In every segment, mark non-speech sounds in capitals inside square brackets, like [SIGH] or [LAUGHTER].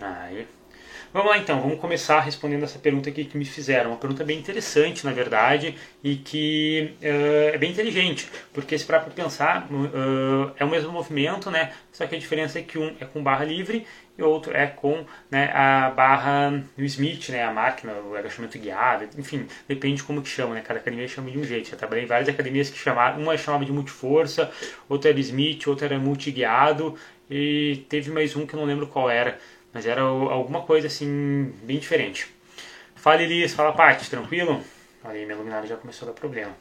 Aí. Vamos lá então, vamos começar respondendo essa pergunta aqui que me fizeram. Uma pergunta bem interessante, na verdade, e que uh, é bem inteligente, porque se para pensar, uh, é o mesmo movimento, né? Só que a diferença é que um é com barra livre e o outro é com né, a barra do Smith, né, a máquina, o agachamento guiado, enfim, depende como que chama, né? Cada academia chama de um jeito. Já trabalhei em várias academias que chamavam, uma chamava de multiforça, outra era Smith, outra era multiguiado e teve mais um que eu não lembro qual era mas era alguma coisa assim, bem diferente. Fala Elias, fala Paty, tranquilo? Olha aí, minha luminária já começou a dar problema.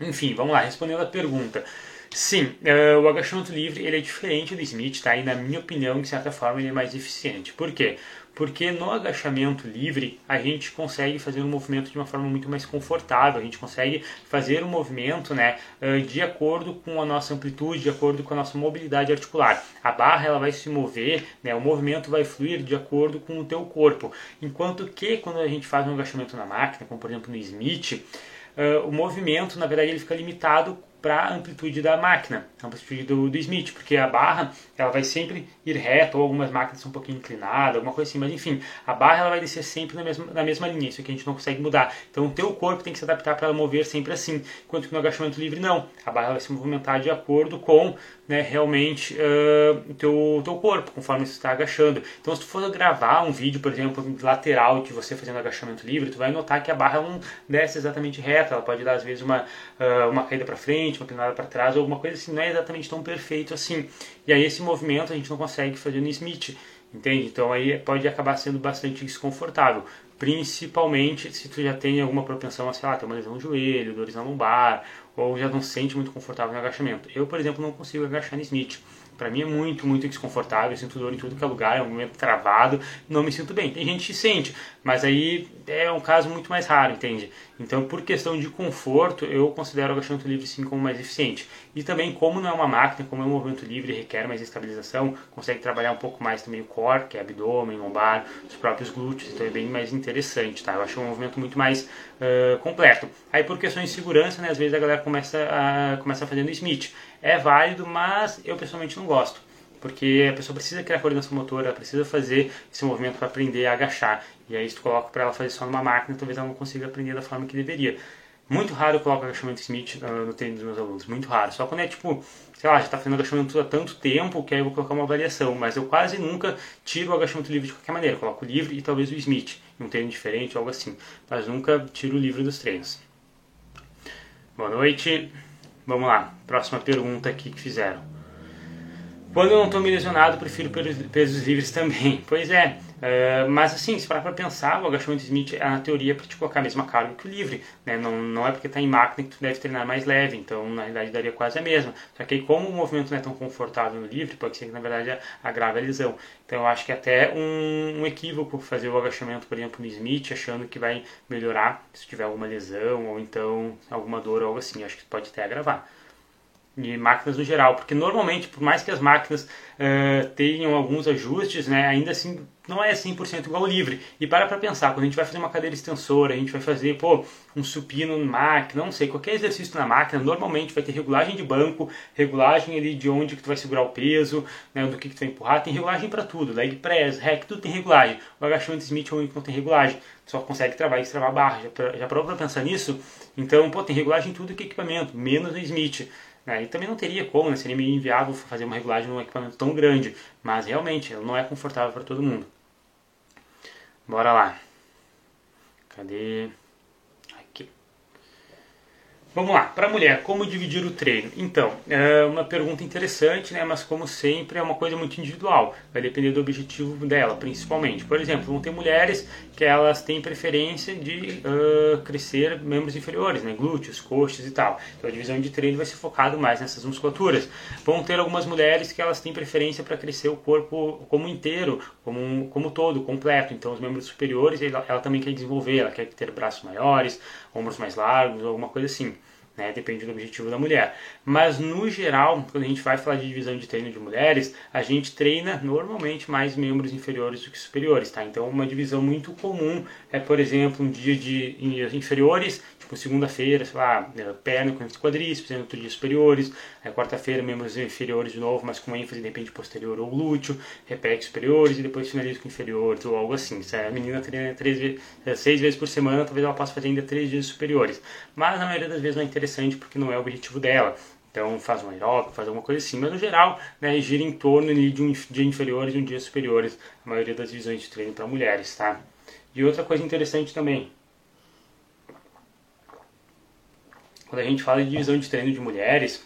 Enfim, vamos lá, respondendo a pergunta. Sim, uh, o agachamento livre ele é diferente do Smith, tá? E na minha opinião, de certa forma, ele é mais eficiente. Por quê? Porque no agachamento livre a gente consegue fazer um movimento de uma forma muito mais confortável, a gente consegue fazer um movimento né, uh, de acordo com a nossa amplitude, de acordo com a nossa mobilidade articular. A barra ela vai se mover, né, o movimento vai fluir de acordo com o teu corpo. Enquanto que quando a gente faz um agachamento na máquina, como por exemplo no Smith, Uh, o movimento, na verdade, ele fica limitado para a amplitude da máquina, a amplitude do, do Smith, porque a barra ela vai sempre ir reta, ou algumas máquinas são um pouquinho inclinadas, alguma coisa assim, mas enfim, a barra ela vai descer sempre na mesma, na mesma linha, isso aqui a gente não consegue mudar. Então o teu corpo tem que se adaptar para ela mover sempre assim, enquanto que no agachamento livre não, a barra vai se movimentar de acordo com né, realmente uh, o teu, teu corpo, conforme você está agachando. Então se tu for gravar um vídeo, por exemplo, lateral de você fazendo agachamento livre, tu vai notar que a barra não desce exatamente reta, ela pode dar às vezes uma, uh, uma caída para frente, uma inclinada para trás, ou alguma coisa assim, não é exatamente tão perfeito assim. E aí esse movimento a gente não consegue fazer no Smith, entende? Então aí pode acabar sendo bastante desconfortável, principalmente se tu já tem alguma propensão a, sei lá, ter uma lesão no joelho, dores na lombar, ou já não se sente muito confortável no agachamento. Eu, por exemplo, não consigo agachar no Smith. Para mim é muito, muito desconfortável, eu sinto dor em tudo que é lugar, é um momento travado, não me sinto bem. Tem gente que sente, mas aí é um caso muito mais raro, entende? Então, por questão de conforto, eu considero o agachamento livre sim como mais eficiente. E também, como não é uma máquina, como é um movimento livre, requer mais estabilização, consegue trabalhar um pouco mais também o core, que é abdômen, lombar, os próprios glúteos, então é bem mais interessante, tá? Eu acho um movimento muito mais uh, completo. Aí, por questões de segurança, né, às vezes a galera começa a, começa fazendo Smith. É válido, mas eu pessoalmente não gosto porque a pessoa precisa criar coordenação motora, precisa fazer esse movimento para aprender a agachar. E aí, se tu coloca para ela fazer só numa máquina, talvez ela não consiga aprender da forma que deveria. Muito raro eu coloco agachamento Smith no, no treino dos meus alunos, muito raro. Só quando é tipo, sei lá, já está fazendo agachamento há tanto tempo que aí eu vou colocar uma variação. Mas eu quase nunca tiro o agachamento livre de qualquer maneira. Eu coloco livre e talvez o Smith, um treino diferente, algo assim. Mas nunca tiro o livre dos treinos. Boa noite. Vamos lá, próxima pergunta aqui que fizeram. Quando eu não estou me lesionado, prefiro pesos livres também. [LAUGHS] Pois é, uh, mas assim, se parar para pensar, o agachamento Smith é na teoria para te colocar a mesma carga que o livre. Né? Não, não é porque está em máquina que tu deve treinar mais leve, então na realidade daria quase a mesma. Só que aí, como o movimento não é tão confortável no livre, pode ser que na verdade agrave a lesão. Então eu acho que é até um, um equívoco fazer o agachamento, por exemplo, no Smith, achando que vai melhorar se tiver alguma lesão ou então alguma dor ou algo assim. Eu acho que pode até agravar e máquinas no geral, porque normalmente, por mais que as máquinas uh, tenham alguns ajustes, né, ainda assim não é 100% igual ao livre. E para para pensar, quando a gente vai fazer uma cadeira extensora, a gente vai fazer, pô, um supino na máquina, não sei, qualquer exercício na máquina, normalmente vai ter regulagem de banco, regulagem ali de onde que tu vai segurar o peso, né, do que, que tu vai empurrar, tem regulagem para tudo, leg press, hack, tudo tem regulagem. O agachamento Smith o único que não tem regulagem, só consegue travar e destravar a barra. Já, já parou para pensar nisso? Então, pô, tem regulagem em tudo que é equipamento, menos no Smith. Aí também não teria como, né? seria meio inviável fazer uma regulagem num equipamento tão grande, mas realmente não é confortável para todo mundo. Bora lá. Cadê? Vamos lá, para a mulher, como dividir o treino? Então, é uma pergunta interessante, né? mas como sempre é uma coisa muito individual, vai depender do objetivo dela, principalmente. Por exemplo, vão ter mulheres que elas têm preferência de uh, crescer membros inferiores, né? glúteos, coxas e tal. Então a divisão de treino vai ser focado mais nessas musculaturas. Vão ter algumas mulheres que elas têm preferência para crescer o corpo como inteiro, como, como todo, completo. Então os membros superiores ela, ela também quer desenvolver, ela quer ter braços maiores, ombros mais largos, alguma coisa assim. né? Depende do objetivo da mulher. Mas no geral, quando a gente vai falar de divisão de treino de mulheres, a gente treina normalmente mais membros inferiores do que superiores, tá? Então uma divisão muito comum é, por exemplo, um dia de inferiores Tipo, segunda-feira, sei lá, é, perna com quadríceps, outro dia superiores, aí quarta-feira membros inferiores de novo, mas com ênfase de repente posterior ou glúteo, repete superiores e depois finaliza com inferiores ou algo assim. Se a menina treina três, é, seis vezes por semana, talvez ela possa fazer ainda três dias superiores. Mas na maioria das vezes não é interessante porque não é o objetivo dela. Então faz um aeróbico, faz alguma coisa assim, mas no geral né, gira em torno de um dia inferiores e um dia superiores, a maioria das divisões de treino para mulheres, tá? E outra coisa interessante também, quando a gente fala de divisão de treino de mulheres,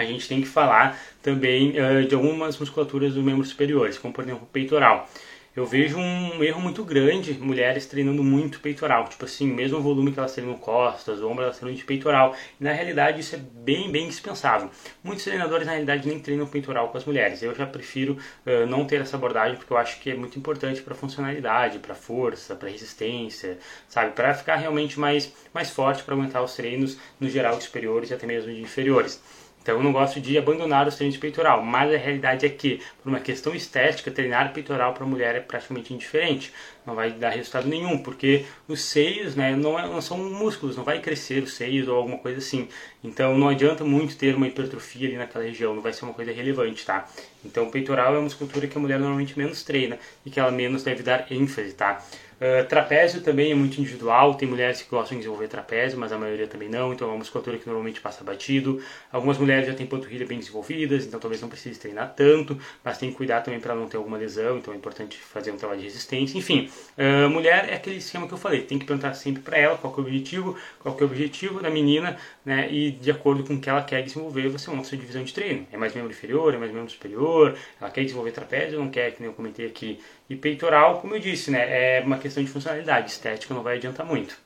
a gente tem que falar também uh, de algumas musculaturas dos membros superiores, como por exemplo o peitoral eu vejo um erro muito grande mulheres treinando muito peitoral, tipo assim, mesmo volume que elas treinam costas, ombros, elas treinam de peitoral. Na realidade isso é bem, bem dispensável. Muitos treinadores na realidade nem treinam peitoral com as mulheres. Eu já prefiro uh, não ter essa abordagem porque eu acho que é muito importante para funcionalidade, para força, para resistência, sabe, para ficar realmente mais mais forte para aguentar os treinos no geral superiores e até mesmo de inferiores. Então eu não gosto de abandonar os treinos de peitoral, mas a realidade é que, por uma questão estética, treinar peitoral para mulher é praticamente indiferente. Não vai dar resultado nenhum, porque os seios né, não, é, não são músculos, não vai crescer os seios ou alguma coisa assim. Então não adianta muito ter uma hipertrofia ali naquela região, não vai ser uma coisa relevante, tá? Então o peitoral é uma musculatura que a mulher normalmente menos treina e que ela menos deve dar ênfase, tá? Uh, trapézio também é muito individual, tem mulheres que gostam de desenvolver trapézio, mas a maioria também não, então é uma musculatura que normalmente passa batido. Algumas mulheres já têm panturrilha bem desenvolvidas, então talvez não precise treinar tanto, mas tem que cuidar também para não ter alguma lesão, então é importante fazer um trabalho de resistência. Enfim, uh, mulher é aquele esquema que eu falei, tem que perguntar sempre para ela qual é o objetivo, qual é o objetivo da menina, né, e de acordo com o que ela quer desenvolver, você monta sua divisão de treino. É mais membro inferior, é mais membro superior, ela quer desenvolver trapézio, não quer, que nem eu comentei aqui, e peitoral, como eu disse, né, é uma questão de funcionalidade, estética não vai adiantar muito.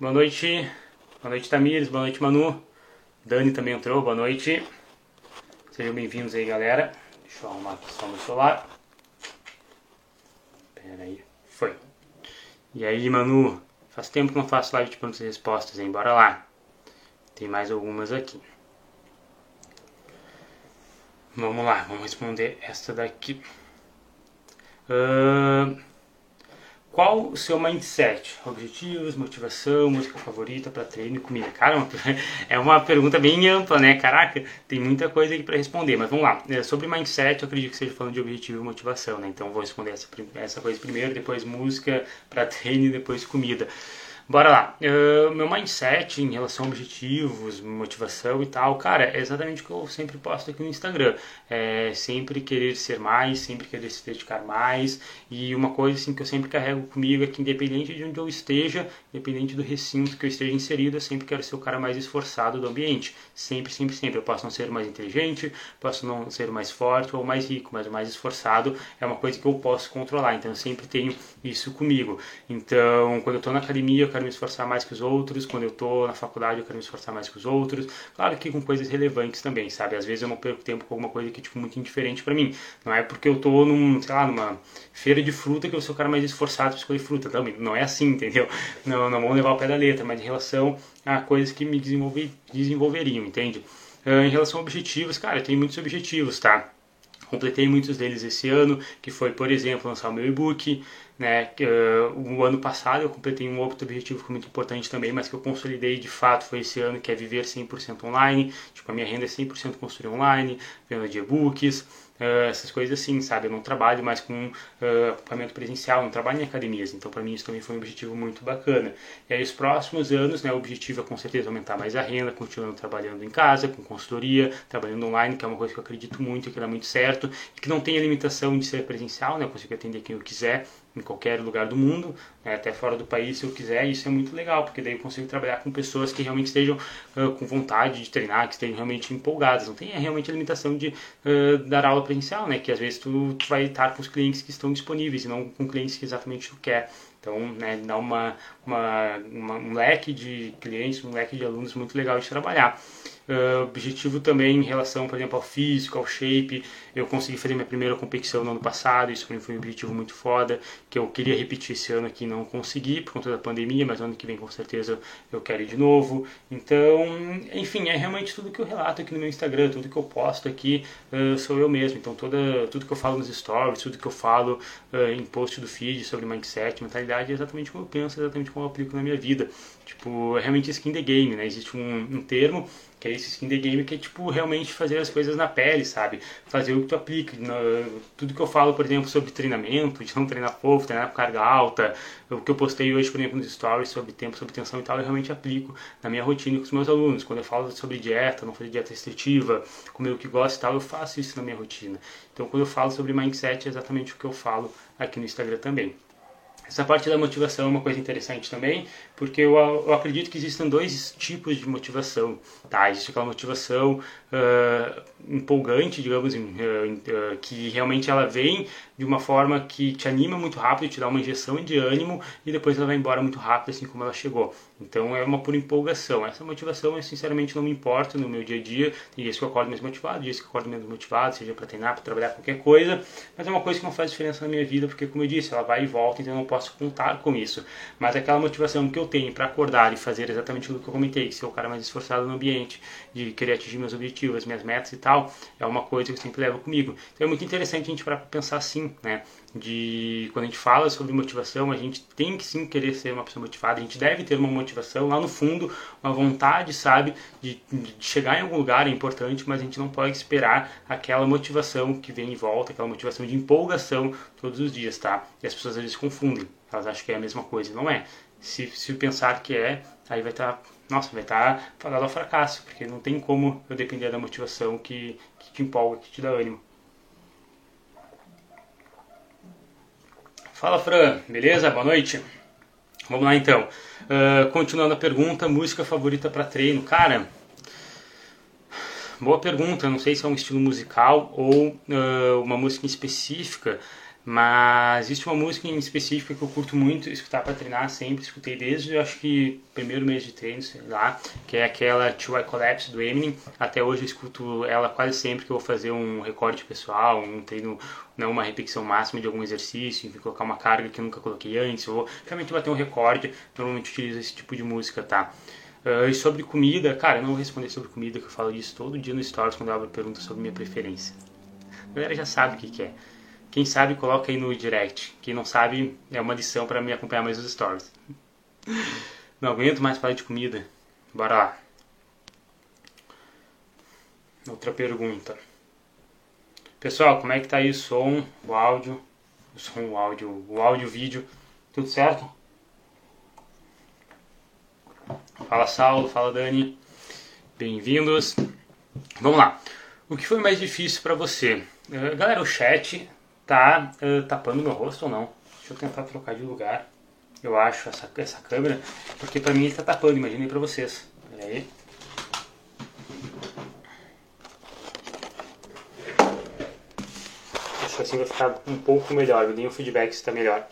Boa noite, boa noite Tamires, boa noite Manu, Dani também entrou, boa noite. Sejam bem-vindos aí, galera. Deixa eu arrumar aqui só no celular. Pera aí, foi. E aí, Manu, faz tempo que não faço live de perguntas e respostas, hein? Bora lá. Tem mais algumas aqui. Vamos lá, vamos responder esta daqui. Uh, qual o seu mindset? Objetivos, motivação, música favorita para treino e comida? Cara, [LAUGHS] é uma pergunta bem ampla, né? Caraca, tem muita coisa aqui para responder, mas vamos lá. É, sobre mindset, eu acredito que seja falando de objetivo e motivação, né? Então vou responder essa, essa coisa primeiro, depois música para [LAUGHS] treino e depois comida. Bora lá. Uh, meu mindset em relação a objetivos, motivação e tal, cara, é exatamente o que eu sempre posto aqui no Instagram. É sempre querer ser mais, sempre querer se dedicar mais. E uma coisa assim que eu sempre carrego comigo é que independente de onde eu esteja, independente do recinto que eu esteja inserido, eu sempre quero ser o cara mais esforçado do ambiente. Sempre, sempre, sempre. Eu posso não ser mais inteligente, posso não ser mais forte ou mais rico, mas o mais esforçado é uma coisa que eu posso controlar. Então eu sempre tenho isso comigo. Então, quando eu estou na academia, eu quero me esforçar mais que os outros, quando eu estou na faculdade eu quero me esforçar mais que os outros. Claro que com coisas relevantes também, sabe? Às vezes eu não perco tempo com alguma coisa que tipo, muito indiferente para mim. Não é porque eu estou num, sei lá, numa feira de fruta que eu sou o cara mais esforçado para escolher fruta também. Não é assim, [LAUGHS] entendeu? Não, não vamos levar o pé da letra, mas em relação a coisas que me desenvolver, desenvolveriam, entende? Uh, em relação a objetivos, cara, eu tenho muitos objetivos, tá? Completei muitos deles esse ano, que foi, por exemplo, lançar o meu e-book, né? Uh, o ano passado eu completei um outro objetivo que foi muito importante também, mas que eu consolidei de fato foi esse ano, que é viver 100% online. Tipo, a minha renda é 100% construir online, venda de e-books, uh, essas coisas assim, sabe? Eu não trabalho mais com uh, acompanhamento presencial, não trabalho em academias, então para mim isso também foi um objetivo muito bacana. E aí os próximos anos, né, o objetivo é com certeza aumentar mais a renda, continuando trabalhando em casa, com consultoria, trabalhando online, que é uma coisa que eu acredito muito, que dá muito certo, e que não tem a limitação de ser presencial, né? Eu consigo atender quem eu quiser, em qualquer lugar do mundo, né, até fora do país se eu quiser, e isso é muito legal, porque daí eu consigo trabalhar com pessoas que realmente estejam uh, com vontade de treinar, que estejam realmente empolgadas, não tem realmente a limitação de uh, dar aula presencial, né, que às vezes tu, tu, vai estar com os clientes que estão disponíveis e não com clientes que exatamente tu quer. Então, né, dá uma, uma, uma, um leque de clientes, um leque de alunos muito legal de trabalhar. Uh, objetivo também em relação, por exemplo, ao físico, ao shape. Eu consegui fazer minha primeira competição no ano passado, isso foi um objetivo muito foda, que eu queria repetir esse ano aqui não consegui por conta da pandemia, mas ano que vem com certeza eu quero ir de novo. Então, enfim, é realmente tudo que eu relato aqui no meu Instagram, tudo que eu posto aqui uh, sou eu mesmo. Então, toda, tudo que eu falo nos stories, tudo que eu falo uh, em post do feed sobre mindset, mentalidade, é exatamente como eu penso, exatamente como eu aplico na minha vida. Tipo, é realmente skin the game, né? Existe um, um termo que é esse skin the game que é tipo realmente fazer as coisas na pele, sabe? Fazer o que tu aplica. Tudo que eu falo, por exemplo, sobre treinamento, de não treinar fofo, treinar com carga alta, o que eu postei hoje, por exemplo, nos stories sobre tempo, sobre tensão e tal, eu realmente aplico na minha rotina com os meus alunos. Quando eu falo sobre dieta, não fazer dieta restritiva, comer o que gosto e tal, eu faço isso na minha rotina. Então, quando eu falo sobre mindset, é exatamente o que eu falo aqui no Instagram também. Essa parte da motivação é uma coisa interessante também, porque eu, eu acredito que existem dois tipos de motivação. Tá? Existe aquela motivação uh, empolgante, digamos, uh, uh, que realmente ela vem de uma forma que te anima muito rápido, te dá uma injeção de ânimo e depois ela vai embora muito rápido, assim como ela chegou. Então é uma pura empolgação. Essa motivação eu sinceramente não me importa no meu dia a dia. Tem dias que eu acordo mais motivado, dias que eu acordo menos motivado, seja para treinar, para trabalhar, qualquer coisa. Mas é uma coisa que não faz diferença na minha vida, porque como eu disse, ela vai e volta, então eu não posso contar com isso. Mas aquela motivação que eu tenho para acordar e fazer exatamente o que eu comentei, ser o cara mais esforçado no ambiente, de querer atingir meus objetivos, minhas metas e tal, é uma coisa que eu sempre levo comigo. Então é muito interessante a gente para pensar assim, né? De quando a gente fala sobre motivação, a gente tem que sim querer ser uma pessoa motivada, a gente deve ter uma motivação lá no fundo, uma vontade, sabe, de, de chegar em algum lugar é importante, mas a gente não pode esperar aquela motivação que vem em volta, aquela motivação de empolgação todos os dias, tá? E as pessoas às vezes confundem, elas acham que é a mesma coisa, não é. Se, se pensar que é, aí vai estar, tá, nossa, vai estar tá ao fracasso, porque não tem como eu depender da motivação que, que te empolga, que te dá ânimo. Fala Fran, beleza? Boa noite. Vamos lá então. Uh, continuando a pergunta, música favorita para treino. Cara, boa pergunta. Não sei se é um estilo musical ou uh, uma música específica. Mas existe uma música em específica que eu curto muito escutar para treinar, sempre escutei desde, eu acho que, primeiro mês de treino, sei lá, que é aquela To I Collapse do Eminem. Até hoje eu escuto ela quase sempre que eu vou fazer um recorde pessoal, um treino, não uma repetição máxima de algum exercício, enfim, colocar uma carga que eu nunca coloquei antes, ou realmente bater um recorde, normalmente utilizo esse tipo de música, tá? Uh, e sobre comida, cara, eu não vou responder sobre comida, que eu falo disso todo dia no Stories quando eu abro perguntas sobre minha preferência. A galera já sabe o que, que é. Quem sabe, coloca aí no direct. Quem não sabe, é uma lição para me acompanhar mais os stories. Não aguento mais falar de comida. Bora lá. Outra pergunta. Pessoal, como é que tá aí o som, o áudio? O som, o áudio, o áudio, o vídeo. Tudo certo? Fala Saulo, fala Dani. Bem-vindos. Vamos lá. O que foi mais difícil para você? Uh, galera, o chat tá uh, tapando meu rosto ou não. Deixa eu tentar trocar de lugar. Eu acho essa, essa câmera, porque pra mim ele tá tapando, imaginei pra vocês. Olha aí. Acho que assim vai ficar um pouco melhor. Me deem um feedback se tá melhor.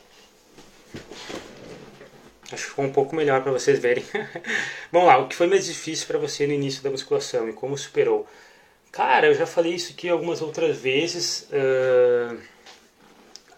Acho que ficou um pouco melhor para vocês verem. [LAUGHS] Vamos lá, o que foi mais difícil para você no início da musculação e como superou? Cara, eu já falei isso aqui algumas outras vezes. Uh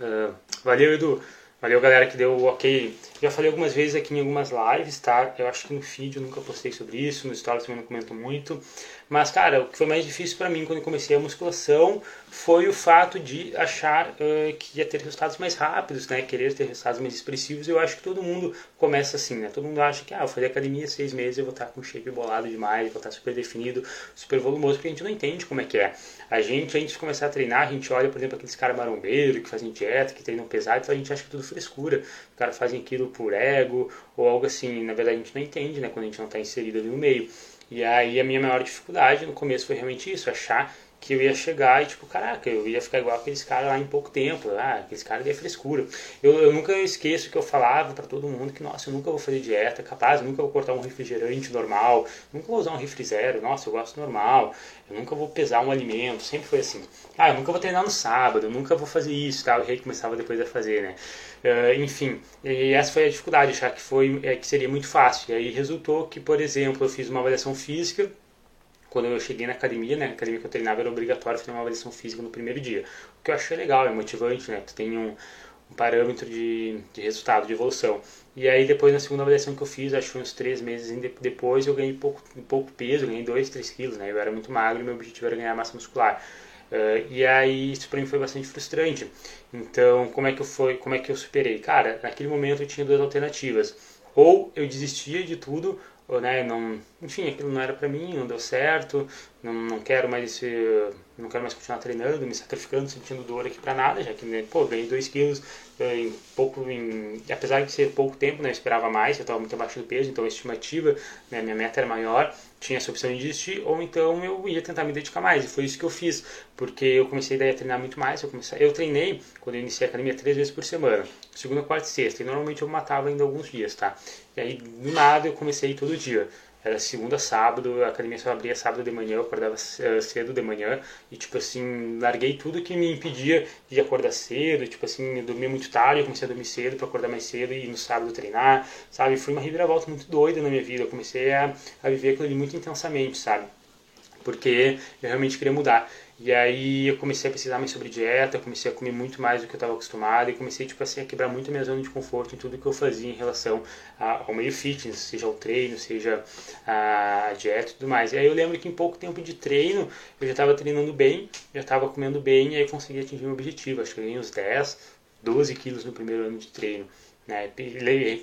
Uh, valeu, Edu. Valeu, galera, que deu o ok. Já falei algumas vezes aqui em algumas lives, tá? Eu acho que no feed eu nunca postei sobre isso, no stories também não comento muito. Mas, cara, o que foi mais difícil para mim quando eu comecei a musculação foi o fato de achar uh, que ia ter resultados mais rápidos, né? Querer ter resultados mais expressivos. Eu acho que todo mundo começa assim, né? Todo mundo acha que, ah, eu fazer academia seis meses, eu vou estar com shape bolado demais, vou estar super definido, super volumoso, porque a gente não entende como é que é. A gente, antes de começar a treinar, a gente olha, por exemplo, aqueles caras marombeiros que fazem dieta, que treinam pesado, então a gente acha que é tudo frescura. Os caras fazem aquilo por ego ou algo assim. Na verdade, a gente não entende, né? Quando a gente não está inserido ali no meio. E aí a minha maior dificuldade no começo foi realmente isso, achar que eu ia chegar e tipo, caraca, eu ia ficar igual aqueles caras lá em pouco tempo, ah, aqueles caras é frescura. Eu, eu nunca esqueço que eu falava para todo mundo que, nossa, eu nunca vou fazer dieta, capaz, nunca vou cortar um refrigerante normal, nunca vou usar um refri zero, nossa, eu gosto normal, eu nunca vou pesar um alimento, sempre foi assim. Ah, eu nunca vou treinar no sábado, eu nunca vou fazer isso, tal, e aí começava depois a fazer, né. Uh, enfim, e essa foi a dificuldade, achar que, foi, é, que seria muito fácil. E aí resultou que, por exemplo, eu fiz uma avaliação física quando eu cheguei na academia, né, academia que eu treinava era obrigatório fazer uma avaliação física no primeiro dia. O que eu achei legal, é motivante, né? Tu tem um, um parâmetro de, de resultado, de evolução. E aí depois na segunda avaliação que eu fiz, acho que uns três meses depois, eu ganhei pouco, pouco peso, ganhei 2, 3 quilos, né? Eu era muito magro e meu objetivo era ganhar massa muscular. Uh, e aí isso para mim foi bastante frustrante. Então, como é que eu foi, como é que eu superei? Cara, naquele momento eu tinha duas alternativas. Ou eu desistia de tudo, ou, né, não, enfim, aquilo não era para mim, não deu certo, não, não quero mais esse, não quero mais continuar treinando, me sacrificando, sentindo dor aqui para nada, já que, né, pô, ganhei 2 quilos eh, em pouco, em, apesar de ser pouco tempo, né, eu esperava mais, eu estava muito abaixo do peso, então a estimativa, né, minha meta era maior, tinha essa opção de desistir, ou então eu ia tentar me dedicar mais, e foi isso que eu fiz, porque eu comecei daí a treinar muito mais, eu, comecei, eu treinei, quando eu iniciei a academia, três vezes por semana, segunda, quarta e sexta, e normalmente eu matava ainda alguns dias, tá, e aí, do nada, eu comecei todo dia, era segunda, sábado, a academia só abria sábado de manhã, eu acordava eh, cedo de manhã e, tipo assim, larguei tudo que me impedia de acordar cedo, tipo assim, dormir muito tarde, eu comecei a dormir cedo para acordar mais cedo e no sábado treinar, sabe? Foi uma reviravolta muito doida na minha vida, eu comecei a, a viver aquilo ali muito intensamente, sabe? Porque eu realmente queria mudar. E aí eu comecei a pesquisar mais sobre dieta, comecei a comer muito mais do que eu estava acostumado e comecei tipo assim a quebrar muito a minha zona de conforto em tudo que eu fazia em relação ao meio fitness, seja o treino, seja a dieta e tudo mais. E aí eu lembro que em pouco tempo de treino eu já estava treinando bem, já estava comendo bem e aí consegui atingir meu objetivo. Acho que eu ganhei uns 10, 12 quilos no primeiro ano de treino. Né?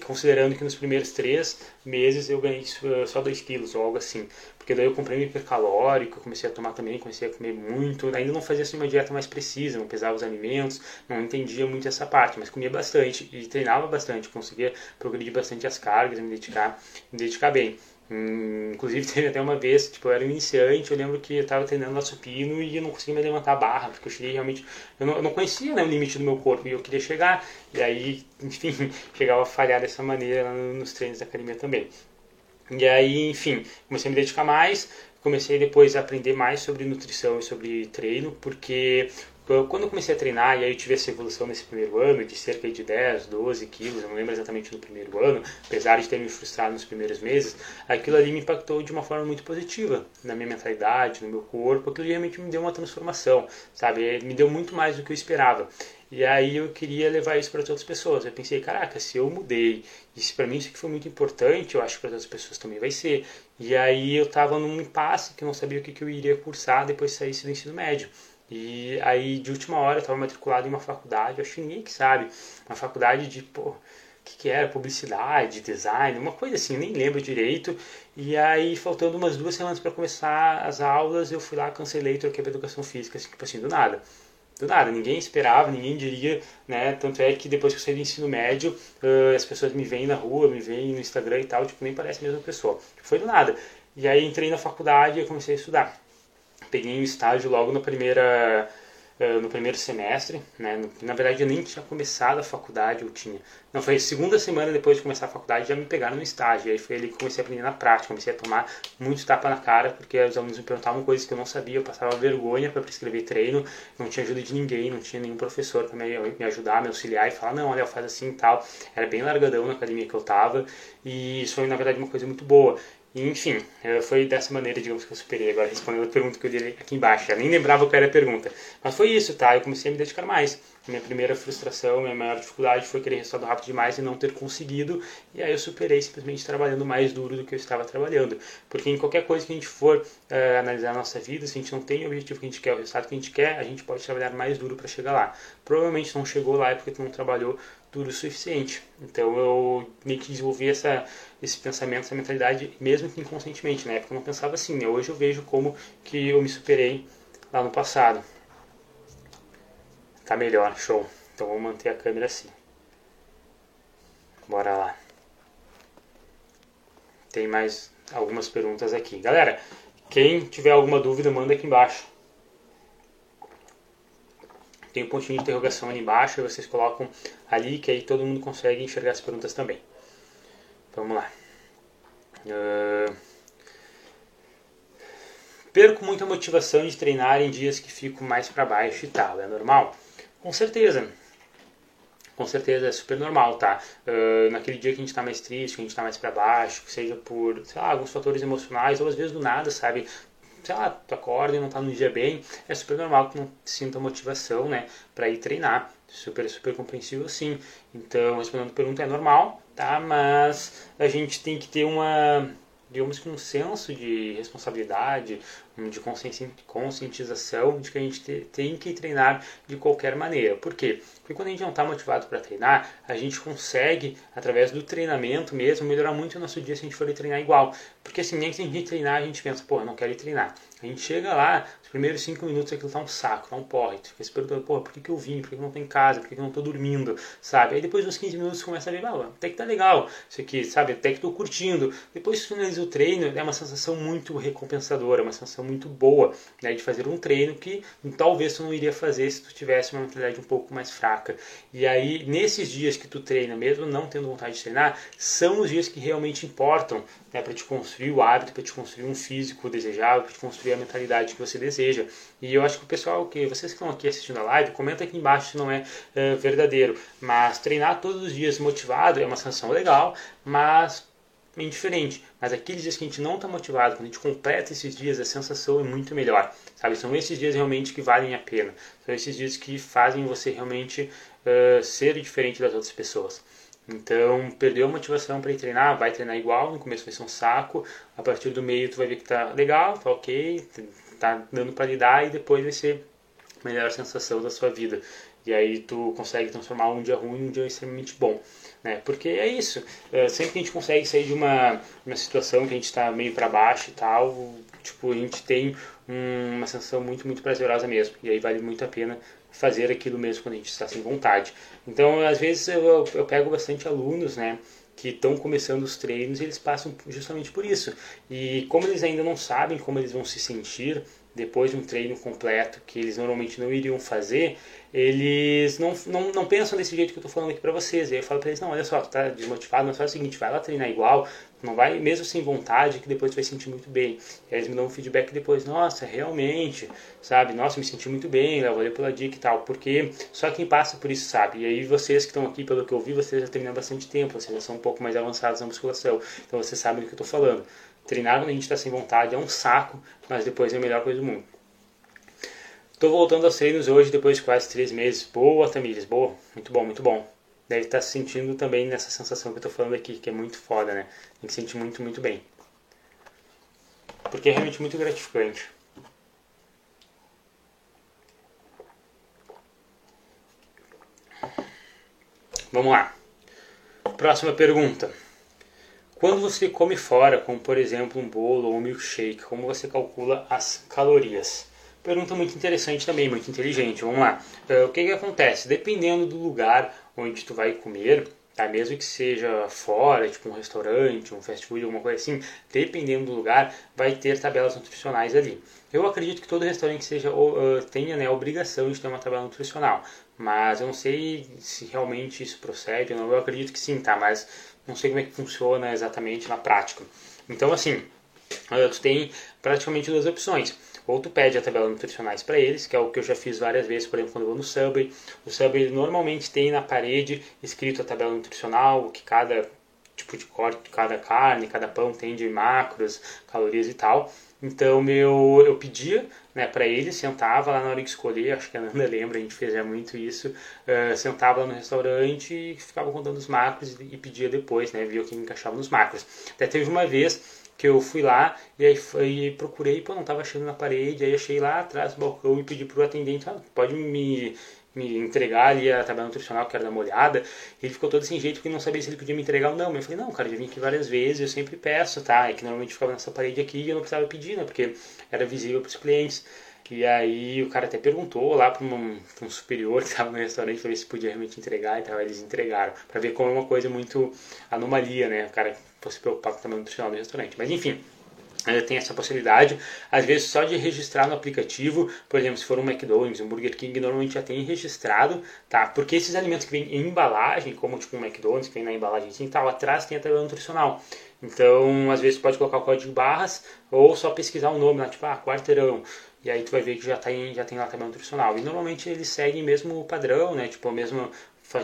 Considerando que nos primeiros três meses eu ganhei só 2 quilos ou algo assim. Porque daí eu comprei um hipercalórico, comecei a tomar também, comecei a comer muito. Ainda não fazia assim uma dieta mais precisa, não pesava os alimentos, não entendia muito essa parte, mas comia bastante e treinava bastante, conseguia progredir bastante as cargas, me dedicar, me dedicar bem. Hum, inclusive [LAUGHS] teve até uma vez, tipo, eu era um iniciante, eu lembro que eu estava treinando lá supino e eu não conseguia me levantar a barra, porque eu cheguei realmente, eu não, eu não conhecia né, o limite do meu corpo e eu queria chegar, e aí, [LAUGHS] enfim, chegava a falhar dessa maneira nos treinos da academia também. E aí, enfim, comecei a me dedicar mais, comecei depois a aprender mais sobre nutrição e sobre treino, porque quando eu comecei a treinar, e aí eu tive essa evolução nesse primeiro ano, de cerca de 10, 12 quilos, eu não lembro exatamente no primeiro ano, apesar de ter me frustrado nos primeiros meses, aquilo ali me impactou de uma forma muito positiva na minha mentalidade, no meu corpo, aquilo realmente me deu uma transformação, sabe? Me deu muito mais do que eu esperava. E aí eu queria levar isso para outras pessoas. Eu pensei, caraca, se eu mudei, se para mim isso aqui foi muito importante, eu acho que para outras pessoas também vai ser. E aí eu estava num impasse que eu não sabia o que, que eu iria cursar depois de sair do ensino médio. E aí de última hora eu estava matriculado em uma faculdade, acho que ninguém que sabe, uma faculdade de, pô, que, que era? Publicidade, design, uma coisa assim, nem lembro direito. E aí, faltando umas duas semanas para começar as aulas, eu fui lá, cancelei, troquei para educação física, assim, tipo assim, do nada do nada, ninguém esperava, ninguém diria, né? Tanto é que depois que eu saí do ensino médio, uh, as pessoas me veem na rua, me veem no Instagram e tal, tipo, nem parece a mesma pessoa. Foi do nada. E aí entrei na faculdade e comecei a estudar. Peguei um estágio logo na primeira eh, no primeiro semestre, né? Na verdade eu nem tinha começado a faculdade, eu tinha. Não, foi segunda semana depois de começar a faculdade já me pegaram no estágio. Aí foi ali que comecei a aprender na prática, comecei a tomar muito tapa na cara, porque os alunos me perguntavam coisas que eu não sabia, eu passava vergonha para prescrever treino, não tinha ajuda de ninguém, não tinha nenhum professor para me, me ajudar, me auxiliar e falar, não, olha, faz assim e tal. Era bem largadão na academia que eu tava, e isso foi na verdade uma coisa muito boa. E, enfim, eh, foi dessa maneira, digamos, que eu superei. Agora, respondendo a pergunta que eu dei aqui embaixo. Eu nem lembrava qual era a pergunta. Mas foi isso, tá? Eu comecei a me dedicar mais. Minha primeira frustração, minha maior dificuldade foi querer resultado rápido demais e não ter conseguido. E aí eu superei simplesmente trabalhando mais duro do que eu estava trabalhando. Porque em qualquer coisa que a gente for uh, analisar a nossa vida, se a gente não tem o objetivo que a gente quer, o resultado que a gente quer, a gente pode trabalhar mais duro para chegar lá. Provavelmente não chegou lá é porque tu não trabalhou duro o suficiente. Então eu meio que desenvolvi essa, esse pensamento, essa mentalidade, mesmo que inconscientemente. Na época eu não pensava assim, né? hoje eu vejo como que eu me superei lá no passado. Tá melhor, show. Então vou manter a câmera assim. Bora lá. Tem mais algumas perguntas aqui. Galera, quem tiver alguma dúvida, manda aqui embaixo. Tem um pontinho de interrogação ali embaixo, e vocês colocam ali, que aí todo mundo consegue enxergar as perguntas também. Vamos lá. Uh... Perco muita motivação de treinar em dias que fico mais para baixo e tal. É normal? Com certeza. Com certeza é super normal, tá? Uh, naquele dia que a gente está mais triste, que a gente está mais para baixo, que seja por lá, alguns fatores emocionais ou às vezes do nada, sabe? Sei lá, tu acorda e não tá no dia bem, é super normal que não sinta motivação, né, para ir treinar. Super, super compreensível sim. Então, respondendo a pergunta, é normal, tá? Mas a gente tem que ter uma, digamos que um senso de responsabilidade, de conscientização de que a gente tem que treinar de qualquer maneira. Por quê? Porque quando a gente não está motivado para treinar, a gente consegue, através do treinamento mesmo, melhorar muito o nosso dia se a gente for treinar igual. Porque assim, nem que a gente treinar, a gente pensa, pô, eu não quero ir treinar. A gente chega lá, primeiros cinco minutos aquilo tá um saco, tá um porre. Tu fica se perguntando, pô, por que, que eu vim? Por que, que não tô em casa? Por que, que não tô dormindo? Sabe? Aí depois dos 15 minutos começa a ver, ah, até que tá legal isso aqui, sabe? Até que tô curtindo. Depois que finaliza o treino, é uma sensação muito recompensadora, uma sensação muito boa, né? De fazer um treino que talvez tu não iria fazer se tu tivesse uma mentalidade um pouco mais fraca. E aí, nesses dias que tu treina, mesmo não tendo vontade de treinar, são os dias que realmente importam né, para te construir o hábito, para te construir um físico desejável, para te construir a mentalidade que você deseja. E eu acho que o pessoal, que vocês que estão aqui assistindo a live, comenta aqui embaixo se não é uh, verdadeiro. Mas treinar todos os dias motivado é uma sanção legal, mas indiferente. Mas aqueles dias que a gente não está motivado, quando a gente completa esses dias, a sensação é muito melhor. Sabe? São esses dias realmente que valem a pena. São esses dias que fazem você realmente uh, ser diferente das outras pessoas. Então, perdeu a motivação para treinar, vai treinar igual, no começo vai ser um saco, a partir do meio tu vai ver que tá legal, tá ok, tá dando para lidar e depois vai ser a melhor sensação da sua vida. E aí tu consegue transformar um dia ruim em um dia extremamente bom. Né? Porque é isso, é, sempre que a gente consegue sair de uma, uma situação que a gente está meio para baixo e tal, tipo, a gente tem um, uma sensação muito, muito prazerosa mesmo. E aí vale muito a pena fazer aquilo mesmo quando a gente está sem vontade. Então, às vezes eu, eu pego bastante alunos, né? Que estão começando os treinos eles passam justamente por isso. E como eles ainda não sabem como eles vão se sentir depois de um treino completo que eles normalmente não iriam fazer, eles não, não, não pensam desse jeito que eu estou falando aqui para vocês. E aí eu falo para eles, não, olha só, tá desmotivado, mas faz o seguinte, vai lá treinar igual, não vai mesmo sem vontade, que depois vai sentir muito bem. E aí eles me dão um feedback depois, nossa, realmente, sabe, nossa, me senti muito bem, Léo, valeu pela dica e tal, porque só quem passa por isso sabe. E aí vocês que estão aqui, pelo que eu vi, vocês já treinam bastante tempo, vocês já são um pouco mais avançados na musculação, então vocês sabem do que eu estou falando. Treinar quando a gente está sem vontade é um saco, mas depois é a melhor coisa do mundo. Estou voltando aos treinos hoje depois de quase três meses. Boa, Tamires, boa. Muito bom, muito bom. Deve estar tá se sentindo também nessa sensação que eu estou falando aqui, que é muito foda, né? Tem que sentir muito, muito bem. Porque é realmente muito gratificante. Vamos lá. Próxima pergunta. Quando você come fora, como por exemplo um bolo ou um milkshake, como você calcula as calorias? Pergunta muito interessante também, muito inteligente. Vamos lá. Uh, o que, que acontece? Dependendo do lugar onde tu vai comer, tá? mesmo que seja fora, tipo um restaurante, um fast food, alguma coisa assim, dependendo do lugar, vai ter tabelas nutricionais ali. Eu acredito que todo restaurante seja uh, tenha né, a obrigação de ter uma tabela nutricional, mas eu não sei se realmente isso procede ou não. Eu acredito que sim, tá? Mas não sei como é que funciona exatamente na prática. Então, assim, uh, tu tem praticamente duas opções ou tu pede a tabela nutricionais para eles, que é o que eu já fiz várias vezes, por exemplo, quando eu vou no Subway. O Subway normalmente tem na parede escrito a tabela nutricional, o que cada tipo de corte, cada carne, cada pão tem de macros, calorias e tal. Então meu, eu pedia né, para ele, sentava lá na hora de escolher, acho que a Nanda lembra, a gente fazia muito isso, uh, sentava lá no restaurante e ficava contando os macros e, e pedia depois, né, via o que encaixava nos macros. Até teve uma vez que eu fui lá e aí e procurei, pô, não tava achando na parede, aí achei lá atrás do balcão e pedi pro atendente, ah, pode me, me entregar ali a tabela nutricional, que era dar uma olhada. Ele ficou todo sem jeito porque não sabia se ele podia me entregar ou não. Eu falei, não, cara, já vim aqui várias vezes, eu sempre peço, tá? É que normalmente ficava nessa parede aqui e eu não precisava pedir, né? Porque era visível para os clientes. E aí o cara até perguntou lá para um, um, superior que estava no restaurante para ver se podia realmente entregar e tal. Eles entregaram, para ver como é uma coisa muito anomalia, né? O cara fosse preocupar com o tamanho nutricional do restaurante. Mas enfim, tem essa possibilidade, às vezes só de registrar no aplicativo, por exemplo, se for um McDonald's, um Burger King, normalmente já tem registrado, tá? Porque esses alimentos que vêm em embalagem, como tipo um McDonald's, que vem na embalagem assim, tal, atrás tem a tabela nutricional. Então, às vezes pode colocar o código de barras ou só pesquisar o nome lá, tipo, ah, quarteirão. E aí tu vai ver que já tem, já tem lá tabela nutricional. E normalmente eles seguem mesmo o padrão, né? Tipo, a mesma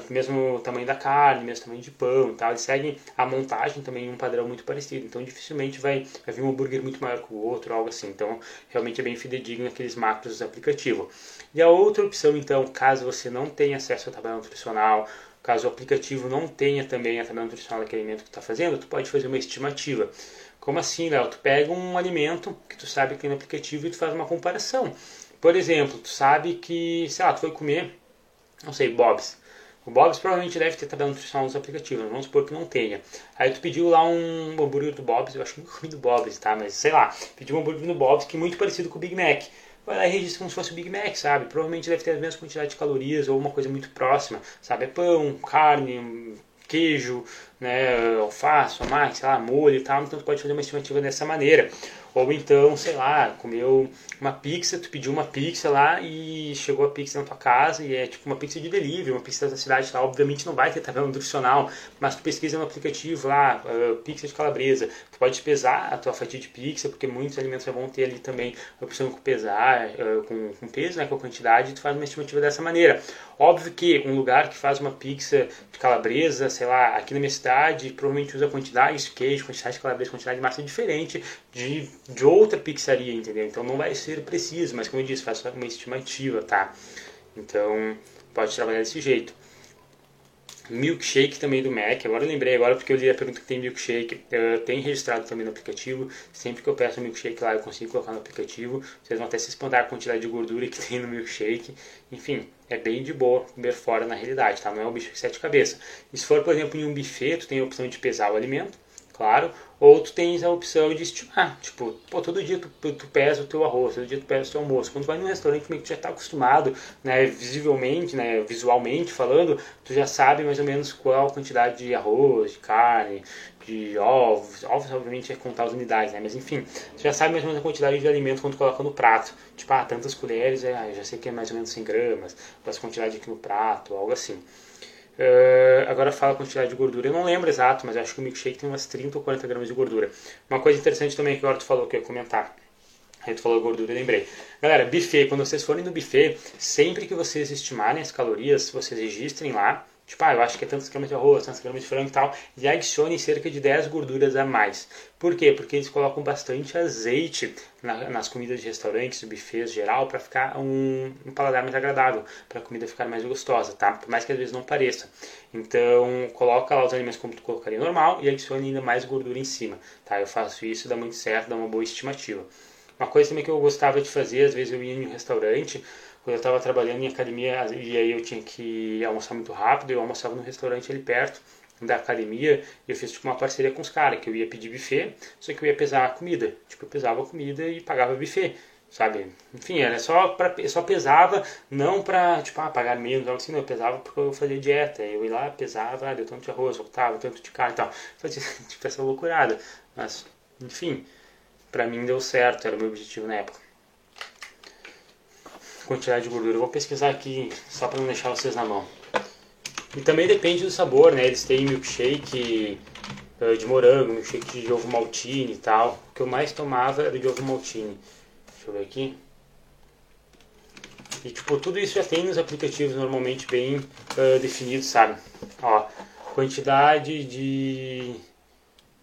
mesmo tamanho da carne, mesmo tamanho de pão tal. Eles seguem a montagem também um padrão muito parecido. Então dificilmente vai, vai vir um hambúrguer muito maior que o outro, algo assim. Então realmente é bem fidedigno aqueles macros do aplicativo. E a outra opção, então, caso você não tenha acesso à tabela nutricional, caso o aplicativo não tenha também a tabela nutricional daquele alimento que está fazendo, tu pode fazer uma estimativa. Como assim, Léo? Tu pega um alimento que tu sabe que tem no aplicativo e tu faz uma comparação. Por exemplo, tu sabe que, sei lá, tu foi comer, não sei, Bob's. O Bob's provavelmente deve ter tabela nutricional nos aplicativos, vamos supor que não tenha. Aí tu pediu lá um hambúrguer do Bob's, eu acho que nunca comi do Bob's, tá? Mas sei lá, pediu um hambúrguer do Bob's que é muito parecido com o Big Mac. Vai lá e registra como se fosse o Big Mac, sabe? Provavelmente deve ter a mesma quantidade de calorias ou uma coisa muito próxima, sabe? É pão, carne, queijo, né, alface, tomate, sei lá, molho e tal, então tu pode fazer uma estimativa dessa maneira. Ou então, sei lá, comeu uma pizza, tu pediu uma pizza lá e chegou a pizza na tua casa e é tipo uma pizza de delivery, uma pizza da cidade lá, obviamente não vai ter tabela nutricional, mas tu pesquisa no aplicativo lá, uh, pizza de calabresa, tu pode pesar a tua fatia de pizza, porque muitos alimentos vão ter ali também a opção com pesar, uh, com, com peso, né, com a quantidade, e tu faz uma estimativa dessa maneira. Óbvio que um lugar que faz uma pizza de calabresa, sei lá, aqui na minha cidade, provavelmente usa quantidade de queijo, quantidade de calabresa, quantidade de massa diferente de, de outra pizzaria, entendeu? Então não vai ser preciso, mas como eu disse, faz uma estimativa, tá? Então pode trabalhar desse jeito. Milkshake também do Mac, agora eu lembrei agora porque eu li a pergunta que tem milkshake, uh, tem registrado também no aplicativo, sempre que eu peço milkshake lá eu consigo colocar no aplicativo, vocês vão até se espantar a quantidade de gordura que [LAUGHS] tem no milkshake, enfim, é bem de boa comer fora na realidade, tá? Não é um bicho de sete cabeças. E se for, por exemplo, em um buffet, tu tem a opção de pesar o alimento, claro, ou tu tens a opção de estimar, tipo, pô, todo dia tu, tu pesa o teu arroz, todo dia tu pesa o teu almoço. Quando tu vai num restaurante que tu já está acostumado, né, visivelmente, né, visualmente falando, tu já sabe mais ou menos qual a quantidade de arroz, de carne, de ovos. Ovos, obviamente, é contar as unidades, né, mas enfim, tu já sabe mais ou menos a quantidade de alimento quando tu coloca no prato. Tipo, ah, tantas colheres, é, já sei que é mais ou menos 100 gramas, essa quantidade aqui no prato, algo assim. Uh, agora fala a quantidade de gordura. Eu não lembro exato, mas acho que o milkshake tem umas 30 ou 40 gramas de gordura. Uma coisa interessante também que agora tu falou que eu ia comentar. Aí tu falou gordura, eu lembrei. Galera, buffet, quando vocês forem no buffet, sempre que vocês estimarem as calorias, vocês registrem lá Tipo, ah, eu acho que é tantos gramas de arroz, tantos gramas de frango e tal. E adicione cerca de 10 gorduras a mais. Por quê? Porque eles colocam bastante azeite na, nas comidas de restaurantes, buffets geral, para ficar um, um, paladar mais agradável, para a comida ficar mais gostosa, tá? Por mais que às vezes não pareça. Então, coloca lá os alimentos como tu colocaria normal e adicione ainda mais gordura em cima, tá? Eu faço isso, dá muito certo, dá uma boa estimativa. Uma coisa também que eu gostava de fazer, às vezes eu ia em um restaurante, quando eu estava trabalhando em academia e aí eu tinha que almoçar muito rápido, eu almoçava no restaurante ali perto da academia eu fiz tipo, uma parceria com os caras, que eu ia pedir buffet, só que eu ia pesar a comida. Tipo, eu pesava a comida e pagava buffet, sabe? Enfim, era só, pra, só pesava, não pra, tipo, ah, pagar menos, algo assim, não, eu pesava porque eu fazia dieta. Eu ia lá, pesava, ah, deu tanto de arroz, voltava, tanto de carne e tal. [LAUGHS] Fazia, tipo, essa loucurada. Mas, enfim, pra mim deu certo, era o meu objetivo na época quantidade de gordura. Eu vou pesquisar aqui só para não deixar vocês na mão. E também depende do sabor, né? Eles têm milkshake uh, de morango, milkshake de ovo maltine e tal. O que eu mais tomava era de ovo maltine. Deixa eu ver aqui. E tipo, tudo isso já tem nos aplicativos normalmente bem uh, definidos, sabe? Ó, quantidade de